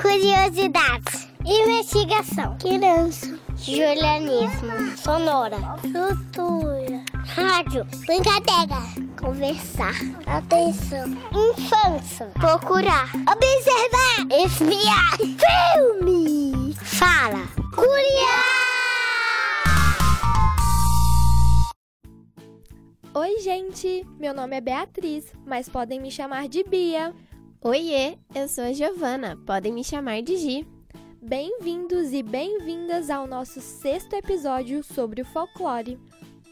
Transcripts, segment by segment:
Curiosidades. Investigação. Criança. Julianismo. Sonora. Cultura. Rádio. Brincadeira. Conversar. Atenção. Infância. Procurar. Observar. Espiar. Filme. Fala. Curiar. Oi, gente! Meu nome é Beatriz, mas podem me chamar de Bia. Oiê, eu sou a Giovana, podem me chamar de Gi. Bem-vindos e bem-vindas ao nosso sexto episódio sobre o folclore.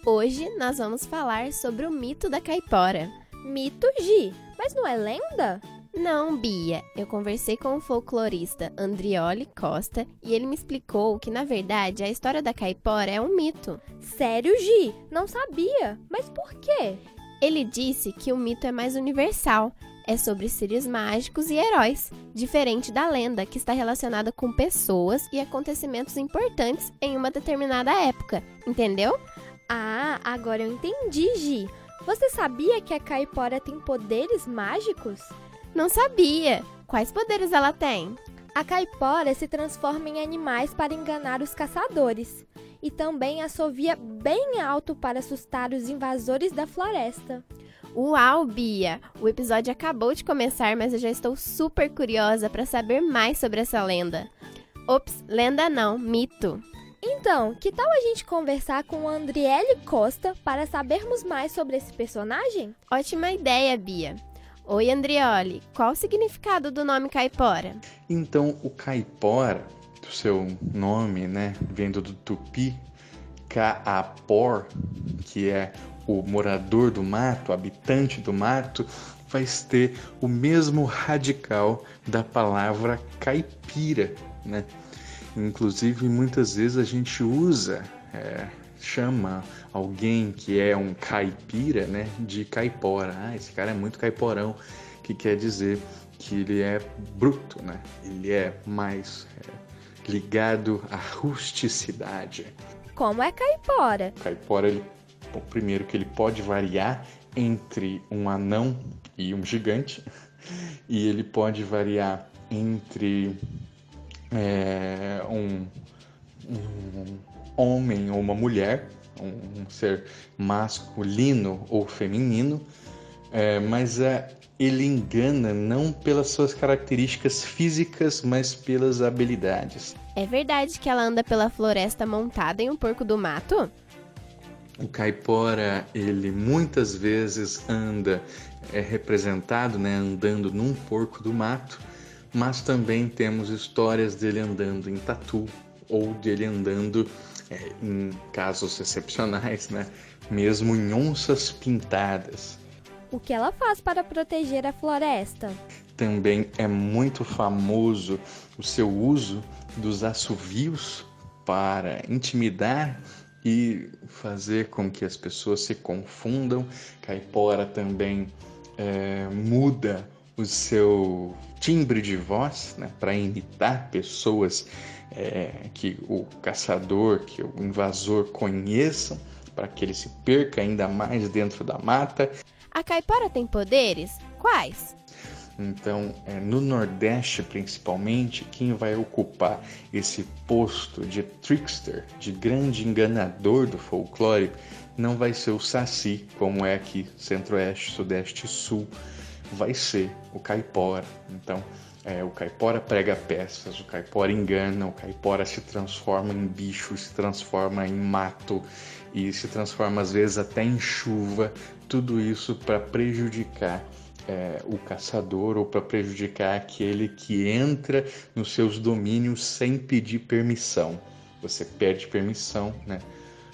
Hoje nós vamos falar sobre o mito da caipora. Mito Gi, mas não é lenda? Não, Bia. Eu conversei com o folclorista Andrioli Costa e ele me explicou que, na verdade, a história da caipora é um mito. Sério, Gi? Não sabia. Mas por quê? Ele disse que o mito é mais universal. É sobre seres mágicos e heróis, diferente da lenda, que está relacionada com pessoas e acontecimentos importantes em uma determinada época. Entendeu? Ah, agora eu entendi, Gi. Você sabia que a caipora tem poderes mágicos? Não sabia. Quais poderes ela tem? A caipora se transforma em animais para enganar os caçadores e também assovia bem alto para assustar os invasores da floresta. Uau, Bia! O episódio acabou de começar, mas eu já estou super curiosa para saber mais sobre essa lenda. Ops, lenda não, mito. Então, que tal a gente conversar com o Andriele Costa para sabermos mais sobre esse personagem? Ótima ideia, Bia. Oi, Andrioli, qual o significado do nome caipora? Então, o caipora, do seu nome, né, vindo do tupi, caapor, que é o morador do mato, habitante do mato, vai ter o mesmo radical da palavra caipira, né? Inclusive, muitas vezes a gente usa é, chama alguém que é um caipira, né, de caipora. Ah, esse cara é muito caiporão, que quer dizer que ele é bruto, né? Ele é mais é, ligado à rusticidade. Como é caipora? Caipora, ele, bom, primeiro que ele pode variar entre um anão e um gigante, e ele pode variar entre é, um, um homem ou uma mulher, um, ser masculino ou feminino, é, mas é, ele engana não pelas suas características físicas, mas pelas habilidades. É verdade que ela anda pela floresta montada em um porco do mato? O caipora, ele muitas vezes anda, é representado, né, andando num porco do mato, mas também temos histórias dele andando em tatu ou dele andando é, em casos excepcionais, né? Mesmo em onças pintadas. O que ela faz para proteger a floresta? Também é muito famoso o seu uso dos assovios para intimidar e fazer com que as pessoas se confundam. Caipora também é, muda o seu timbre de voz né, para imitar pessoas é, que o caçador, que o invasor conheçam, para que ele se perca ainda mais dentro da mata. A caipora tem poderes? Quais? Então, é, no Nordeste principalmente, quem vai ocupar esse posto de trickster, de grande enganador do folclore, não vai ser o Saci, como é aqui Centro-Oeste, Sudeste e Sul, vai ser o Caipora. Então, é, o caipora prega peças, o caipora engana, o caipora se transforma em bicho, se transforma em mato e se transforma às vezes até em chuva. Tudo isso para prejudicar é, o caçador ou para prejudicar aquele que entra nos seus domínios sem pedir permissão. Você pede permissão, né?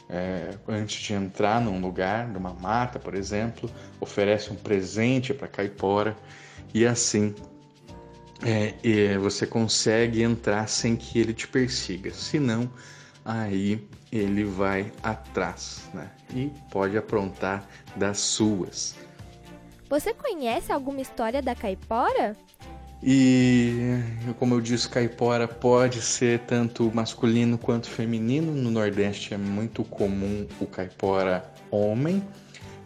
É, antes de entrar num lugar, numa mata, por exemplo, oferece um presente para caipora e assim é, você consegue entrar sem que ele te persiga. Se não, aí ele vai atrás né? e pode aprontar das suas. Você conhece alguma história da caipora? E como eu disse, caipora pode ser tanto masculino quanto feminino. No Nordeste é muito comum o caipora homem,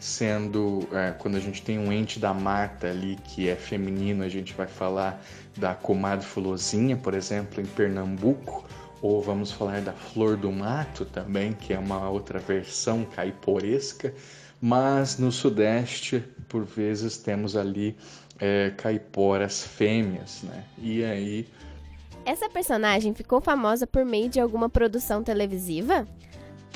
sendo é, quando a gente tem um ente da mata ali que é feminino, a gente vai falar da comadre fulozinha, por exemplo, em Pernambuco, ou vamos falar da flor do mato também, que é uma outra versão caiporesca, mas no sudeste, por vezes, temos ali é, caiporas fêmeas, né? E aí. Essa personagem ficou famosa por meio de alguma produção televisiva?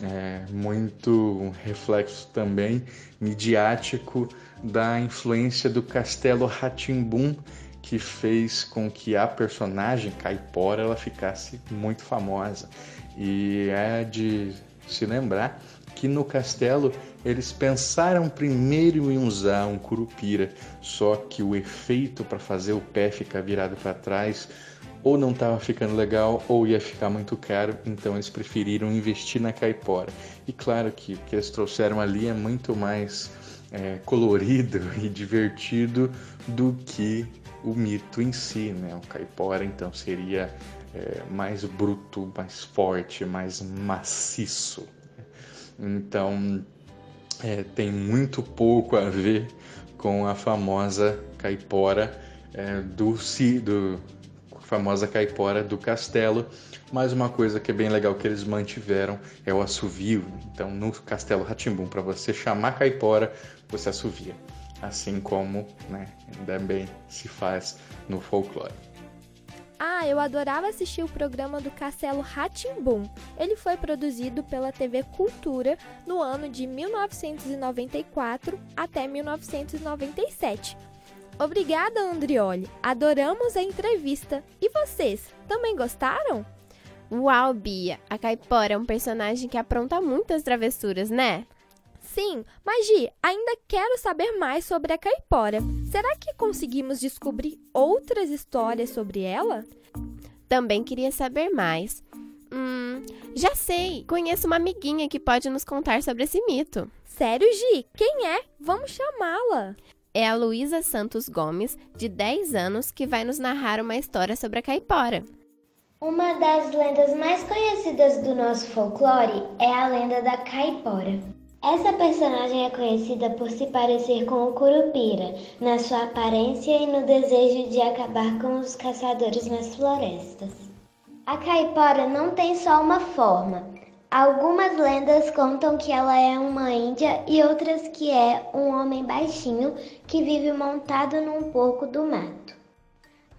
É muito reflexo também midiático da influência do Castelo Ratimbum, que fez com que a personagem Caipora ela ficasse muito famosa. E é de se lembrar que no castelo eles pensaram primeiro em usar um curupira, só que o efeito para fazer o pé ficar virado para trás ou não estava ficando legal ou ia ficar muito caro, então eles preferiram investir na caipora. E claro que o que eles trouxeram ali é muito mais é, colorido e divertido do que o mito em si, né? O caipora então seria é, mais bruto, mais forte, mais maciço. Então é, tem muito pouco a ver com a famosa caipora é, do, do famosa caipora do castelo. Mas uma coisa que é bem legal que eles mantiveram é o assovio. Então, no Castelo Ratimbum, para você chamar caipora, você assovia. Assim como né, também se faz no folclore. Ah, eu adorava assistir o programa do Castelo Ratimbum. Ele foi produzido pela TV Cultura no ano de 1994 até 1997. Obrigada, Andrioli. Adoramos a entrevista. E vocês, também gostaram? Uau, Bia! A Caipora é um personagem que apronta muitas travessuras, né? Sim, mas Gi, ainda quero saber mais sobre a Caipora. Será que conseguimos descobrir outras histórias sobre ela? Também queria saber mais. Hum, já sei! Conheço uma amiguinha que pode nos contar sobre esse mito. Sério, Gi? Quem é? Vamos chamá-la é a Luísa Santos Gomes, de 10 anos, que vai nos narrar uma história sobre a caipora. Uma das lendas mais conhecidas do nosso folclore é a lenda da caipora. Essa personagem é conhecida por se parecer com o curupira, na sua aparência e no desejo de acabar com os caçadores nas florestas. A caipora não tem só uma forma, Algumas lendas contam que ela é uma índia e outras que é um homem baixinho que vive montado num porco do mato.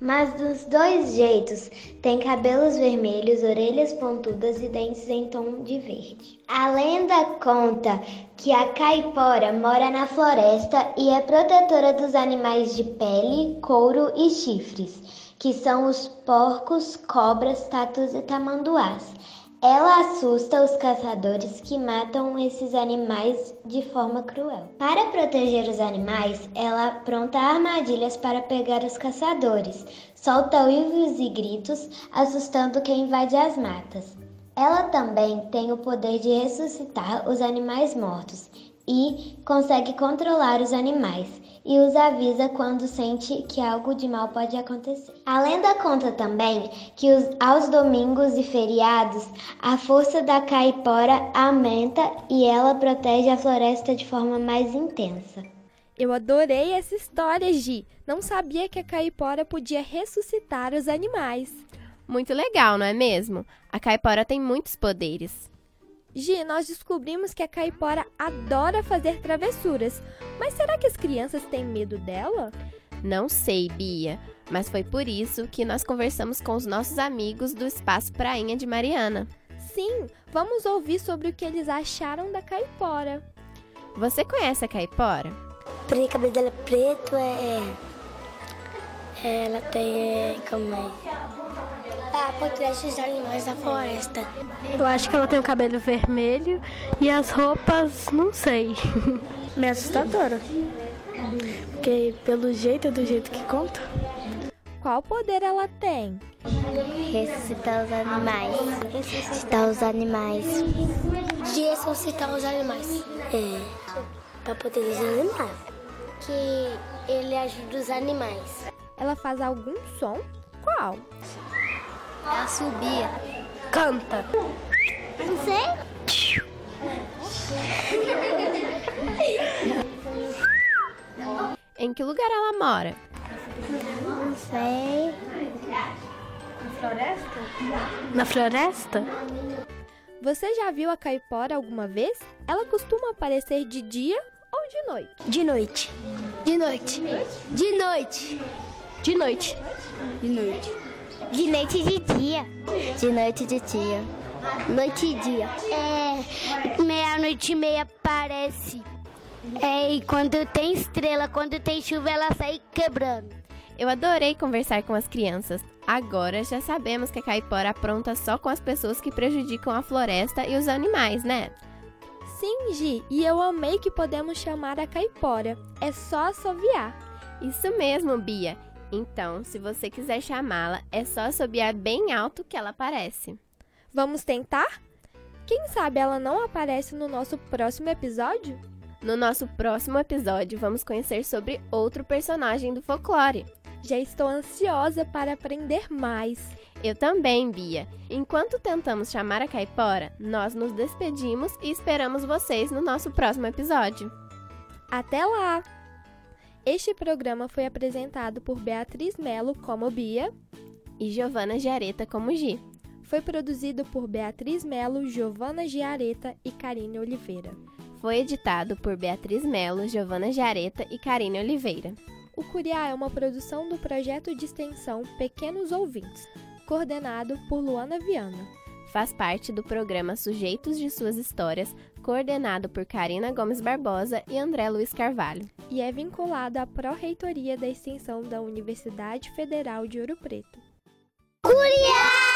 Mas dos dois jeitos, tem cabelos vermelhos, orelhas pontudas e dentes em tom de verde. A lenda conta que a caipora mora na floresta e é protetora dos animais de pele, couro e chifres, que são os porcos, cobras, tatus e tamanduás. Ela assusta os caçadores que matam esses animais de forma cruel. Para proteger os animais, ela apronta armadilhas para pegar os caçadores, solta uivos e gritos, assustando quem invade as matas. Ela também tem o poder de ressuscitar os animais mortos e consegue controlar os animais e os avisa quando sente que algo de mal pode acontecer. A lenda conta também que os, aos domingos e feriados a força da caipora aumenta e ela protege a floresta de forma mais intensa. Eu adorei essa história, Gi. Não sabia que a caipora podia ressuscitar os animais. Muito legal, não é mesmo? A caipora tem muitos poderes. Gi, nós descobrimos que a caipora adora fazer travessuras, mas será que as crianças têm medo dela? Não sei, Bia, mas foi por isso que nós conversamos com os nossos amigos do Espaço Prainha de Mariana. Sim, vamos ouvir sobre o que eles acharam da caipora. Você conhece a caipora? O cabelo dela é preto, é. Ela tem. Como é? Ah, protege os animais da floresta. Eu acho que ela tem o cabelo vermelho e as roupas, não sei. Me assustadora. Porque pelo jeito é do jeito que conta. Qual poder ela tem? Ressuscitar os animais. Ressuscitar os animais. De ressuscitar os animais. É. Pra proteger os animais. Que ele ajuda os animais. Ela faz algum som? Qual? Ela subia. Canta. Não sei. Em que lugar ela mora? Não sei. Na floresta? Você já viu a caipora alguma vez? Ela costuma aparecer de dia ou de noite? De noite. De noite. De noite. De noite. De noite. De noite e de dia. De noite e de dia. Noite e dia. É. Meia-noite e meia parece. É, e quando tem estrela, quando tem chuva, ela sai quebrando. Eu adorei conversar com as crianças. Agora já sabemos que a caipora apronta só com as pessoas que prejudicam a floresta e os animais, né? Sim, Gi, e eu amei que podemos chamar a caipora. É só assoviar. Isso mesmo, Bia. Então, se você quiser chamá-la, é só assobiar bem alto que ela aparece. Vamos tentar? Quem sabe ela não aparece no nosso próximo episódio? No nosso próximo episódio, vamos conhecer sobre outro personagem do folclore. Já estou ansiosa para aprender mais. Eu também, Bia. Enquanto tentamos chamar a caipora, nós nos despedimos e esperamos vocês no nosso próximo episódio. Até lá! Este programa foi apresentado por Beatriz Melo como Bia e Giovana Giareta como Gi. Foi produzido por Beatriz Melo, Giovana Giareta e Karine Oliveira. Foi editado por Beatriz Melo, Giovana Giareta e Karine Oliveira. O Curiá é uma produção do projeto de extensão Pequenos Ouvintes, coordenado por Luana Viana. Faz parte do programa Sujeitos de Suas Histórias, coordenado por Karina Gomes Barbosa e André Luiz Carvalho. E é vinculado à Pró-Reitoria da Extensão da Universidade Federal de Ouro Preto. Curiá!